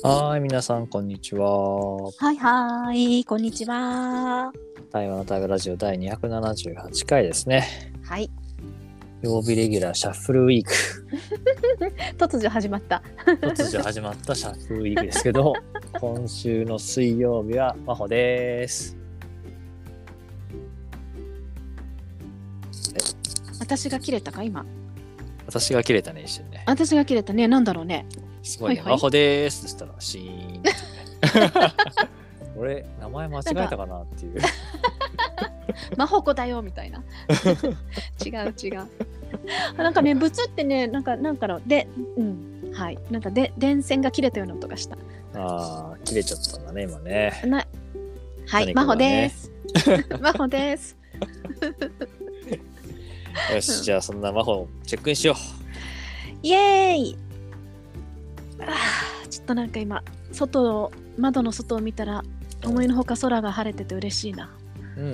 はい、皆さん、こんにちは。はいはい、こんにちは。台湾の台湾ラジオ第278回ですね。はい、曜日レギュラーシャッフルウィーク。突如始まった。突如始まったシャッフルウィークですけど、今週の水曜日は真帆です。私が切れたか、今？私が切れたね、一瞬ね。私が切れたね、なんだろうね。すごいね、はいはい真帆ですって言ったら、シーン。俺、名前間違えたかなっていう。魔法子だよみたいな。違 う違う。あなんかね、ブツってね、なんか、なんかの、で、うん、はい、なんかで、電線が切れたような音がした。ああ、切れちゃったんだね、今ね。な。はい、何かが魔法ねです。魔法です。よし、じゃあそんな真帆チェックインしよイエーイ。あーちょっとなんか今、外を、窓の外を見たら。思いのほか空が晴れてて嬉しいな。う。うん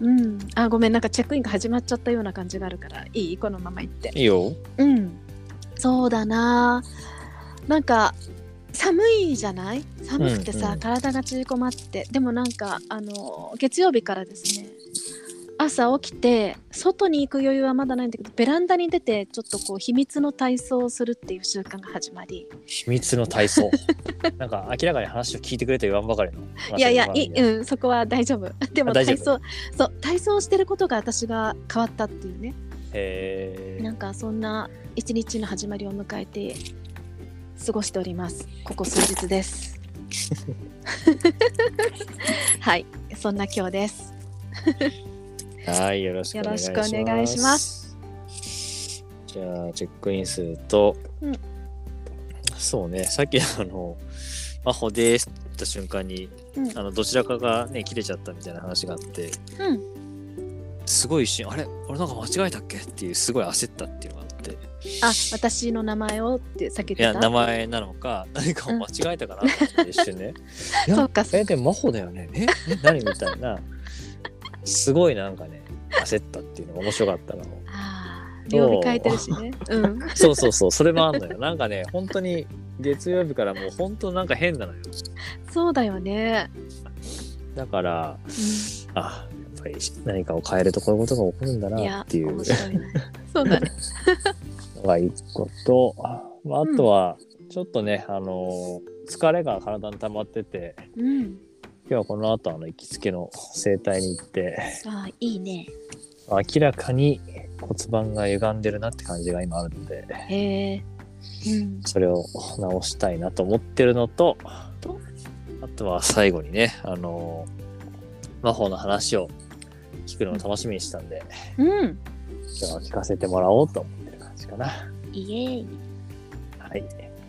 うん。うん、あごめんなんかチェックインが始まっちゃったような感じがあるからいいこのまま行っていいよ。うんそうだななんか寒いじゃない？寒くてさ、うんうん体が縮こまってでもなんかあの月曜日からですね朝起きて外に行く余裕はまだないんだけどベランダに出てちょっとこう秘密の体操をするっていう習慣が始まり秘密の体操？なんか明らかに話を聞いてくれと言わんばかりの。いやいやい、うん、そこは大丈夫 でも体操そう体操をしてることが私が変わったっていうねへなんかそんな一日の始まりを迎えて過ごしております。ここ数日です。はい、そんな今日です。え。はい、よろしくお願いします。よろしくお願いします。じゃあ、チェックインすると、うんそうね、さっきあの、真帆ですって言った瞬間に、うんあのどちらかがね、切れちゃったみたいな話があって、うん、すごい一瞬、あれ？俺なんか間違えたっけ？っていう、すごい焦ったっていうのがあって、あ、私の名前をってさっきいや。名前なのか、何かを間違えたかなって一瞬ね。そうか、え、でも真帆だよね。え、え？何みたいな。すごいなんかね、焦ったっていうのが面白かったの。曜日変えてるしね。うん。そうそうそう、それもあんのよ。なんかね、本当に月曜日からもう本当なんか変なのよ。そうだよね。だから、うあ、やっぱり何かを変えるとこういうことが起こるんだなっ、ていういね。そうだね。のが一個と、まあ、あとは、ちょっとね、あのー疲れが体に溜まってて、うん。今日はこの後あの行きつけの整体に行って、あー、いいね。明らかに骨盤が歪んでるなって感じが今あるので、へえ。うん。それを直したいなと思ってるのと、とあとは最後にね、あのー、魔法の話を聞くのを楽しみにしたんで、うん。今日は聞かせてもらおうと思ってる感じかな。イエーイ。はい。よ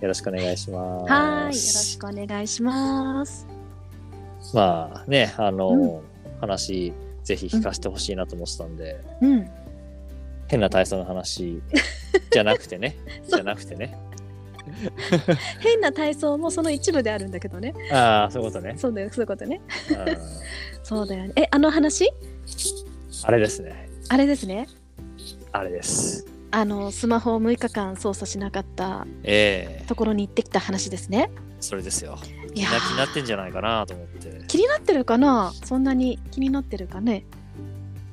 ろしくお願いします。はーい、よろしくお願いします。まあね、あのー話、ぜひ聞かせてほしいなと思ってたんで、うん。変な体操の話じゃなくてね、じゃなくてね。変な体操もその一部であるんだけどね。ああ、そういうことね。そうだよ、そういうことね。うんそうだよね。え、あの話？あれですね。あれですね。あれです。あの、スマホを6日間操作しなかったええところに行ってきた話ですね。それですよ。いや気にな気になってーんじゃないかなと思って。気になってるかな？そんなに気になってるかね？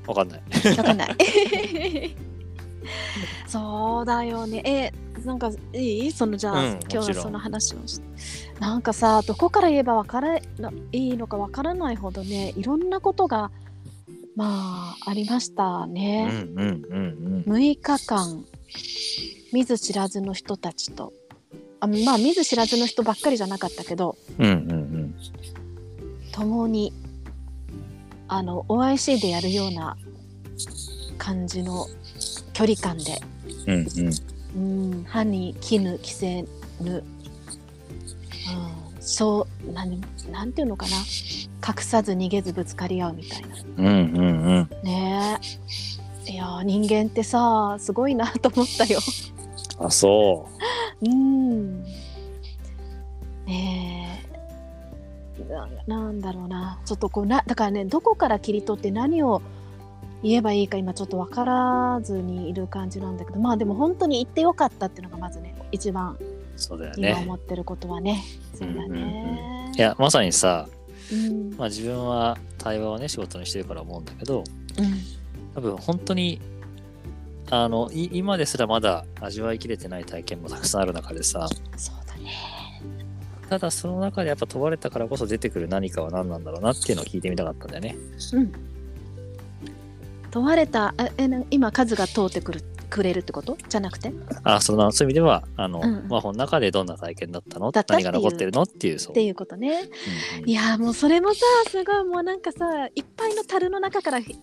わかんない。わかんない。そうだよね。え、なんかいい？そのじゃあ、うん今日もちろんはその話をして。なんかさ、どこから言えばわからないいのかわからないほどね、いろんなことがまあありましたうんね。うんうん6日間見ず知らずの人たちとあまあ見ず知らずの人ばっかりじゃなかったけどうん。うんうん共にあの OIC でやるような感じの距離感で、うん。うん歯に絹着せぬ、うん、そうなんなんていうのかな隠さず逃げずぶつかり合うみたいなうんうんうん。ねえいやー人間ってさすごいなと思ったよ。あ、そうん。ななんだろうな。ちょっとこうなだからねどこから切り取って何を言えばいいか今ちょっと分からずにいる感じなんだけどまあでも本当に言ってよかったっていうのがまずね一番そうだよ今ね。思ってることはね。そうだね、いやまさにさ、うん。まあ、自分は対話をね仕事にしてるから思うんだけどうん。多分本当にあのい今ですらまだ味わいきれてない体験もたくさんある中でさそうだねただその中でやっぱ問われたからこそ出てくる何かは何なんだろうなっていうのを聞いてみたかったんだよね。うん。問われたあえな今数が通ってくるくれるってこと？じゃなくて？あそのそういう意味ではあの、うんまあ、この中でどんな体験だったの？何が残ってるの？っていうそう。っていうことね。うんうん。いやーもうそれもさすごいもうなんかさいっぱいの樽の中からひ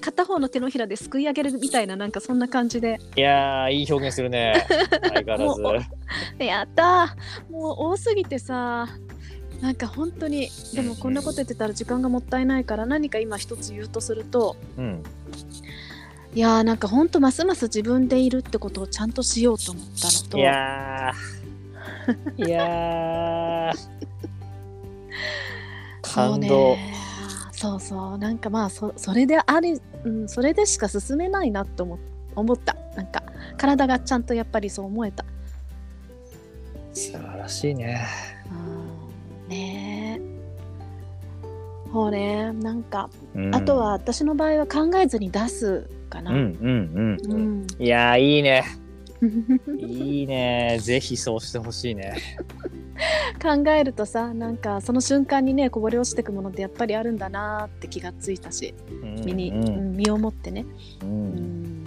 片方の手のひらですくい上げるみたいななんかそんな感じで。いやーいい表現するね。相変わらず。やったー。もう多すぎてさなんか本当にでもこんなこと言ってたら時間がもったいないから何か今一つ言うとするとうん。いやーなんか本当ますます自分でいるってことをちゃんとしようと思ったのと。いやー。いやー。感動、ねそうそう。なんかまあそそれであり、うん、それでしか進めないなと思思った。なんか体がちゃんとやっぱりそう思えた、素晴らしいね。うん、ねえ。ほうね。なんか、うん。あとは私の場合は考えずに出すかな、うんうんうん、ううん、ん。いやーいいねいいね。ぜひそうしてほしいね。考えるとさなんかその瞬間にねこぼれ落ちてくものってやっぱりあるんだなーって気がついたし。身に、うんうん。身をもってね。ううん。ん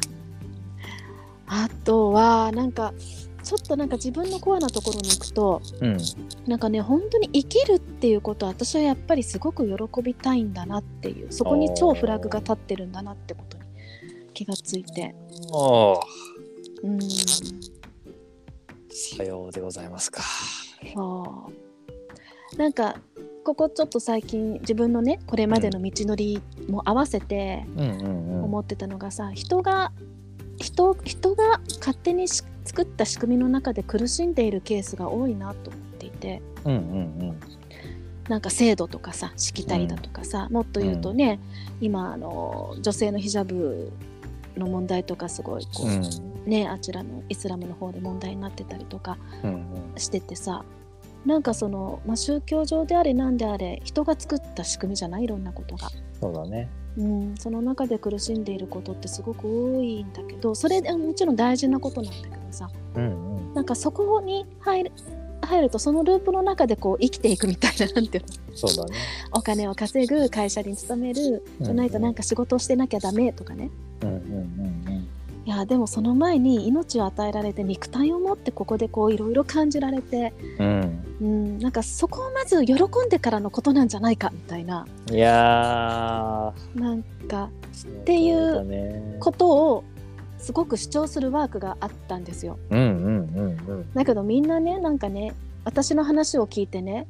あとはなんかちょっとなんか自分のコアなところに行くとうん。なんかね本当に生きるっていうことは私はやっぱりすごく喜びたいんだなっていうそこに超フラグが立ってるんだなってことに気がついて。おーうん。さようでございますか。そう。なんかここちょっと最近自分のねこれまでの道のりも合わせてうんうんうん。思ってたのがさ人が人人が勝手にし作った仕組みの中で苦しんでいるケースが多いなと思っていて。うんうんなんか制度とかさしきたりだとかさ、もっと言うとね、今あの女性のヒジャブの問題とかすごいこう、うんねあちらのイスラムの方で問題になってたりとかうんうん。しててさなんかその、まあ、宗教上であれなんであれ人が作った仕組みじゃない？いろんなことが。そうだね。うん、その中で苦しんでいることってすごく多いんだけどそれでもちろん大事なことなんだけどさうんうん。なんかそこに入る入るとそのループの中でこう生きていくみたいななんていうの？そうだね。お金を稼ぐ会社に勤めるじゃないとなんか仕事をしてなきゃダメとかね。うんうんうんいやでもその前に命を与えられて肉体を持ってここでこういろいろ感じられて、うん。うん、なんかそこをまず喜んでからのことなんじゃないかみたいな。うんいやなんかーていうことをすごく主張するワークがあったんですよ。うんうんうんうん。だけどみんなねなんかね私の話を聞いてね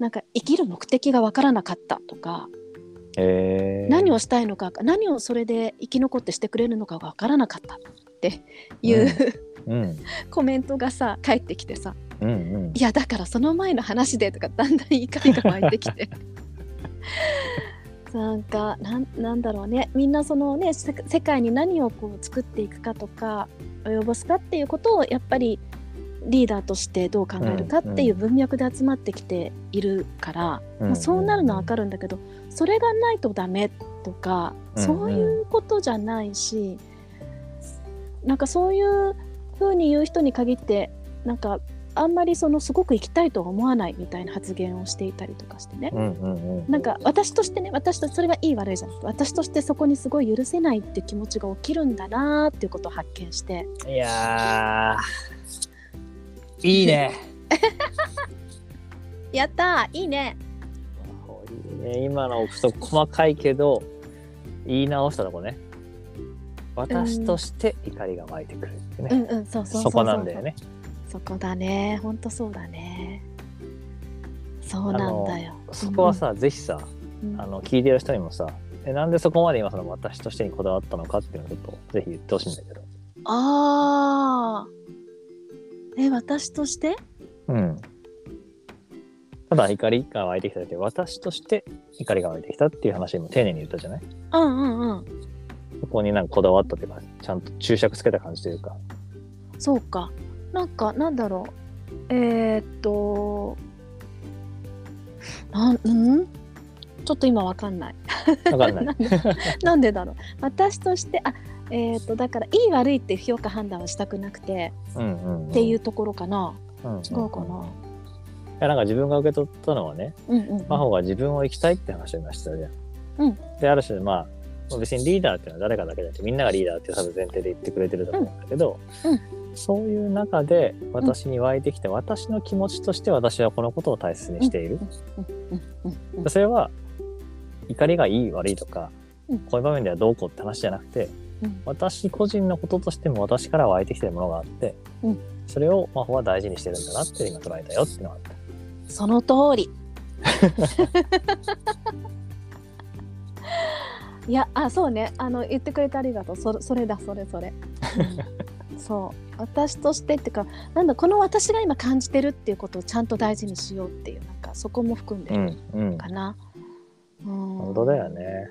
なんか生きる目的がわからなかったとか、へー何をしたいのか何をそれで生き残ってしてくれるのかがわからなかったっていう、うん。コメントがさ返ってきてさうんうん。いやだからその前の話でとかだんだん怒りが湧いてきて。なんかなんなんだろうね。みんなそのねせ世界に何をこう作っていくかとか及ぼすかっていうことをやっぱりリーダーとしてどう考えるかっていう文脈で集まってきているから、うんまあ、そうなるのは分かるんだけどそれがないとダメとか、うんそういうことじゃないしなんかそういうふうに言う人に限ってなんかあんまりそのすごく行きたいとは思わないみたいな発言をしていたりとかしてね、うんうんうんなんか私としてね私とそれがいい悪いじゃなくて私としてそこにすごい許せないって気持ちが起きるんだなーっていうことを発見して。いやー。いいね。やったーいいね。いいね。今のそう細かいけど言い直したとこね。私として怒りが湧いてくるってね、うんうんそうそうそうそこなんだよね。そこだね。ほんとそうだね。そうなんだよ。そこはさ、ぜひさうん。あの聞いてる人にもさえなんでそこまで今その私としてにこだわったのかっていうのをちょっとぜひ言ってほしいんだけど。あー。え私として？うんただ怒りが湧いてきただけで私として怒りが湧いてきたっていう話も丁寧に言ったじゃない？うんうんうん。そこになんかこだわったというかちゃんと注釈つけた感じというか。そうか。なんかなんだろう。えー、っとなんうん？ちょっと今わかんない。わかんない。なんでだろう。私としてあえー、っとだからいい悪いっていう評価判断はしたくなくて、うんうんうん。っていうところかな。うん違うかな、いやなんか自分が受け取ったのはねうんうんうん。真帆が自分を生きたいって話を今してたじゃん。うん。である種まあ別にリーダーっていうのは誰かだけじゃなくてみんながリーダーっていう多分前提で言ってくれてると思うんだけど、うん。そういう中で私に湧いてきて、私の気持ちとして私はこのことを大切にしている。うん。うん。うん。それは怒りがいい悪いとか、うん。こういう場面ではどうこうって話じゃなくてうん。私個人のこととしても私から湧いてきてるものがあって、うんそれを真帆は大事にしてるんだなって今捉えたよっていうのがあった。その通り。いやあそうね。あの言ってくれてありがとう。そそれだそれそれ、う んそう。私としてっていうかなんだこの私が今感じてるっていうことをちゃんと大事にしようっていうなんかそこも含んでるうんうん。かな、うん。本当だよね。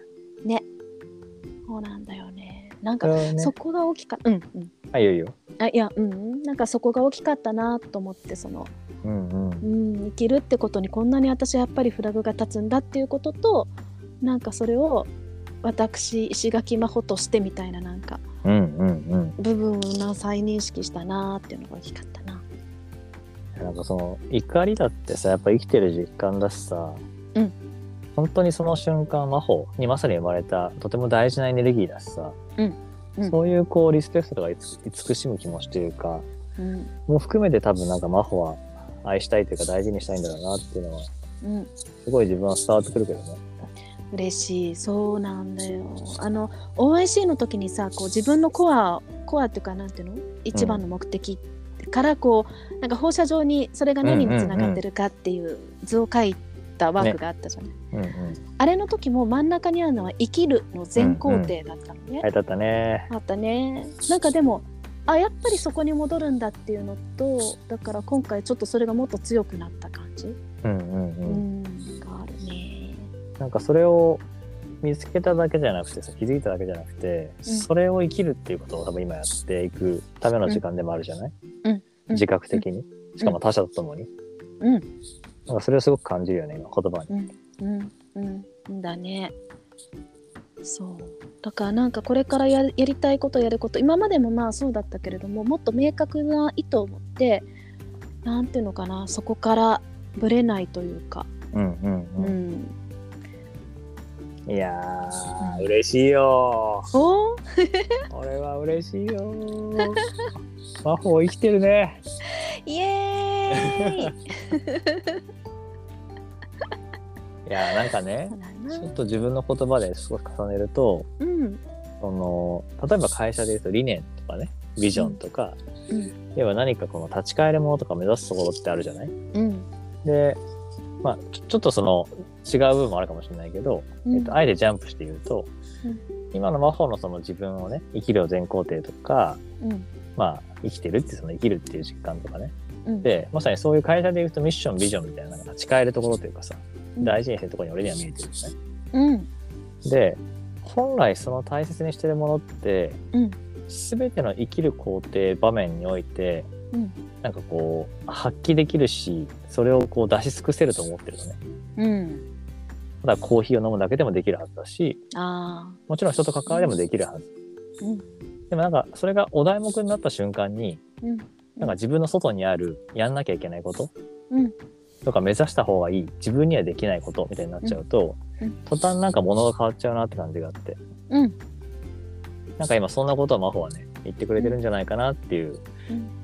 そうなんだよね。なんかね。そこが大きかったうんうんあ、いいよいいよ。あいやうんなんかそこが大きかったなと思ってそのうんうんうん、生きるってことにこんなに私はやっぱりフラグが立つんだっていうこととなんかそれを私石垣真帆としてみたいななんかうんうん部分を再認識したなっていうのが大きかったな。うん。なんかその怒りだってさ、やっぱ生きてる実感だしさ、うん本当にその瞬間、真帆にまさに生まれたとても大事なエネルギーだしさ、うんうん。そういうこうリスペクトとかいつ慈しむ気持ちというか、うん。もう含めて多分なんか真帆は愛したいというか大事にしたいんだろうなっていうのは、うん、すごい自分は伝わってくるけどね。嬉しい。そうなんだよ。あの OIC の時にさこう自分のコアコアっていうかなんていうの？一番の目的からこうなんか放射状にそれが何につながってるかっていう図を書いたワークがあったじゃない、うんうん。あれの時も真ん中にあるのは生きるの全工程だったのね、はい、だったね。あったね。なんかでもあやっぱりそこに戻るんだっていうのとだから今回ちょっとそれがもっと強くなった感じ、うんうんううん。ん、があるね。なんかそれを見つけただけじゃなくてさ気づいただけじゃなくて、うん。それを生きるっていうことを多分今やっていくための時間でもあるじゃない、うん。うん。自覚的に。しかも他者と共に、うんなんかそれをすごく感じるよね今言葉に。うんうんだね。そう。だからなんかこれからややりたいことやること今までもまあそうだったけれどももっと明確な意図を持ってなんていうのかなそこからぶれないというか、うんうんううん。ん、いやー、うん嬉しいよ。お俺は嬉しいよ。魔法生きてるね。イエーイ いやーなんかねちょっと自分の言葉で少し重ねるとうん。その例えば会社で言うと理念とかねビジョンとか、うん。要は何かこの立ち返るものとか目指すところってあるじゃない？うん。で、まあ、ちょっとその違う部分もあるかもしれないけど、うん。えっと、あえてジャンプして言うと、うん。今の魔法のその自分をね、生きるを全肯定とか、うん。まあ、生きてるってその生きるっていう実感とかね。うん。で、まさにそういう会社で言うとミッション、ビジョンみたいな立ち返るところというかさ、うん。大事にしてるところに俺には見えてるんですね。うん。で、本来その大切にしてるものって、うん。すべての生きる工程場面において、うん。なんかこう、発揮できるし、それをこう出し尽くせると思ってるのね。うん。ただコーヒーを飲むだけでもできるはずだし、あもちろん人と関わりでもできるはず。うん。でもなんか、それがお題目になった瞬間に、ーうんなんか自分の外にあるやんなきゃいけないことうん。とか目指した方がいい、自分にはできないことみたいになっちゃうと、うん。うん。途端なんか物が変わっちゃうなって感じがあって、うん。なんか今そんなことは真帆はね、言ってくれてるんじゃないかなっていう、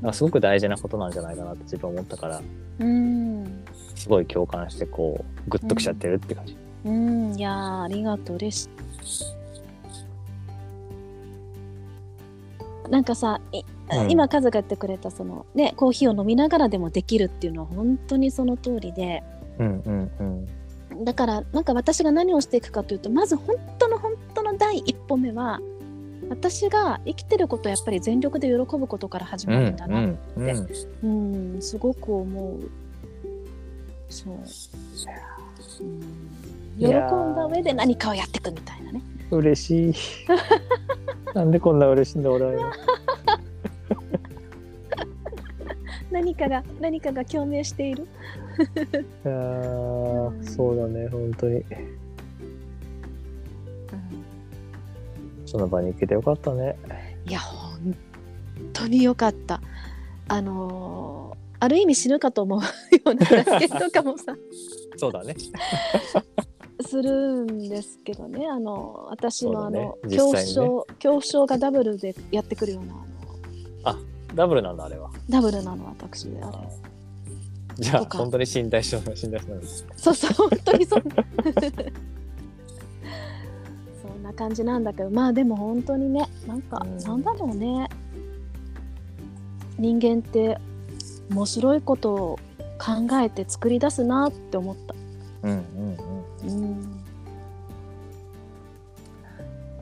なんかすごく大事なことなんじゃないかなって自分は思ったから、うん。すごい共感してこう、グッときちゃってるって感じ。うん。いやーありがとう。嬉しい。なんかさいうん今カズが言ってくれたそのねコーヒーを飲みながらでもできるっていうのは本当にその通りでうんうんうん。だからなんか私が何をしていくかというとまず本当の本当の第一歩目は私が生きてることをやっぱり全力で喜ぶことから始まるんだな、うんうんうんうん、すごく思う。そう。うん、喜んだ上で何かをやっていくみたいなね。嬉しい。なんでこんな嬉しいんだ俺は何かが何かが共鳴している。いやーそうだね本当に。その場に行けてよかったね。いや本当に良かった。あのーある意味死ぬかと思うような助けとかもさ。そうだね。するんですけどね。あの私のあの、実恐怖症恐怖症がダブルでやってくるようなダブルなんだあれは。ダブルなの私。あれ。じゃあ本当に身体症の身体症なんです。そうそう本当にそんな そんな感じなんだけどまあでも本当にねなんか、うん。なんだろうね。人間って面白いことを考えて作り出すなって思った。うんうんうん。うん。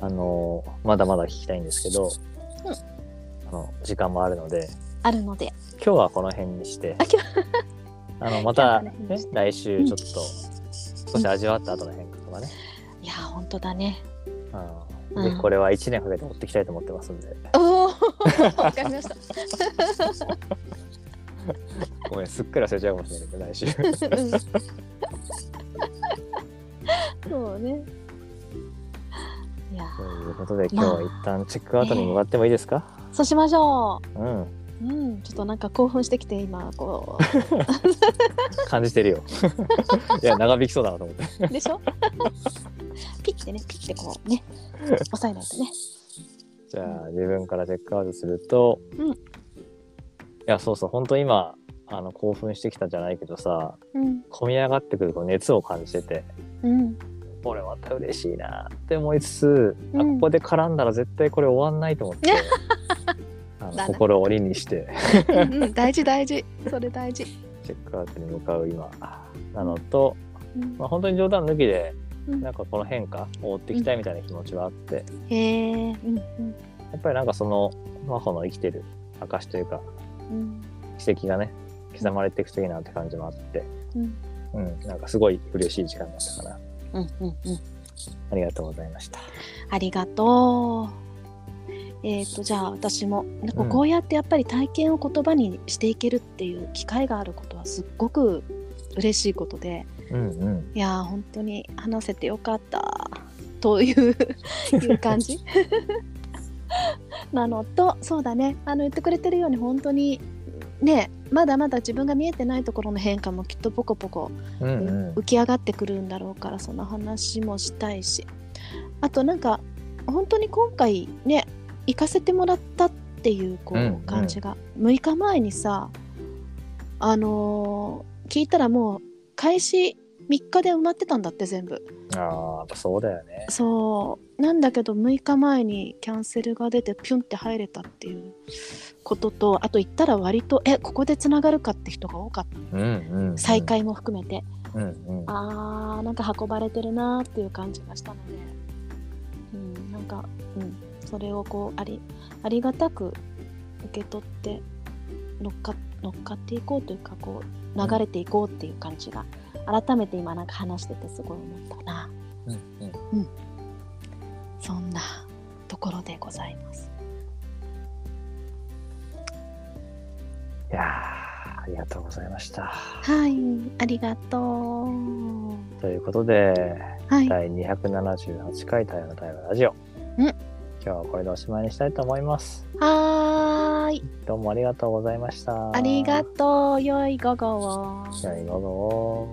あのまだまだ聞きたいんですけど、うん。あの時間もあるのであるので。今日はこの辺にして あのまた、ね来週ちょっと少し味わった後の変化とかね、いや本当だね。うん、うん。でこれは1年かけて持っていきたいと思ってますんで。おおわかりました。ごめんすっかり忘れちゃうかもしれないけど来週。そうね。いやということで今日は一旦チェックアウトに向かってもいいですか、そうしましょう。ん。う。うん、ちょっとなんか興奮してきて今こ 感じてるよ。いや長引きそうだなと思って。うでしょ？ピッてねピッてこうね。押さえないとね。じゃあ自分からチェックアウトすると、うん。いやそうそう本当今あの興奮してきたじゃないけどさうん。込み上がってくるこう熱を感じててうん。これまた嬉しいなって思いつつ、あうん。ここで絡んだら絶対これ終わんないと思って 心を鬼にして。うんうん大事大事。それ大事。チェックアウトに向かう今。なのと、うん。まあ、本当に冗談抜きでうん。なんかこの変化を追っていきたいみたいな気持ちはあって、へえうんうん。やっぱりなんかその真帆の生きてる証というかうん。奇跡がね刻まれていくといいなって感じもあって、うん。うん、なんかすごい嬉しい時間だったかな。うんうんうん。ありがとうございました。ありがとう。えっ、とじゃあ私も。なんかうん。こうやってやっぱり体験を言葉にしていけるっていう機会があることはすっごく嬉しいことで。うんうん。いやー本当に話せてよかったといういう感じ。なのとそうだね。あの言ってくれてるように本当にねまだまだ自分が見えてないところの変化もきっとポコポコうんうん。浮き上がってくるんだろうからその話もしたいし。あとなんか本当に今回ね行かせてもらったっていうこうんううん感じが、6日前にさあのー聞いたらもう開始3日で埋まってたんだって全部。ああそうだよね。そう。なんだけど6日前にキャンセルが出てピュンって入れたっていうこととあと行ったら割とえここでつながるかって人が多かった。うんうん、うん、再開も含めて、うんうん。あーなんか運ばれてるなーっていう感じがしたので、うん、なんか、うん、それをこうありありがたく受け取って乗っか乗っかっていこうというかこう流れていこうっていう感じが、改めて今なんか話しててすごい思ったな。うんうん。そんなところでございます。いやーありがとうございました。はいありがとう。ということではい。第278回太陽の太陽ラジオ。うん今日はこれでおしまいにしたいと思います。はーい。どうもありがとうございました。ありがとう。良い午後を。良い午後を。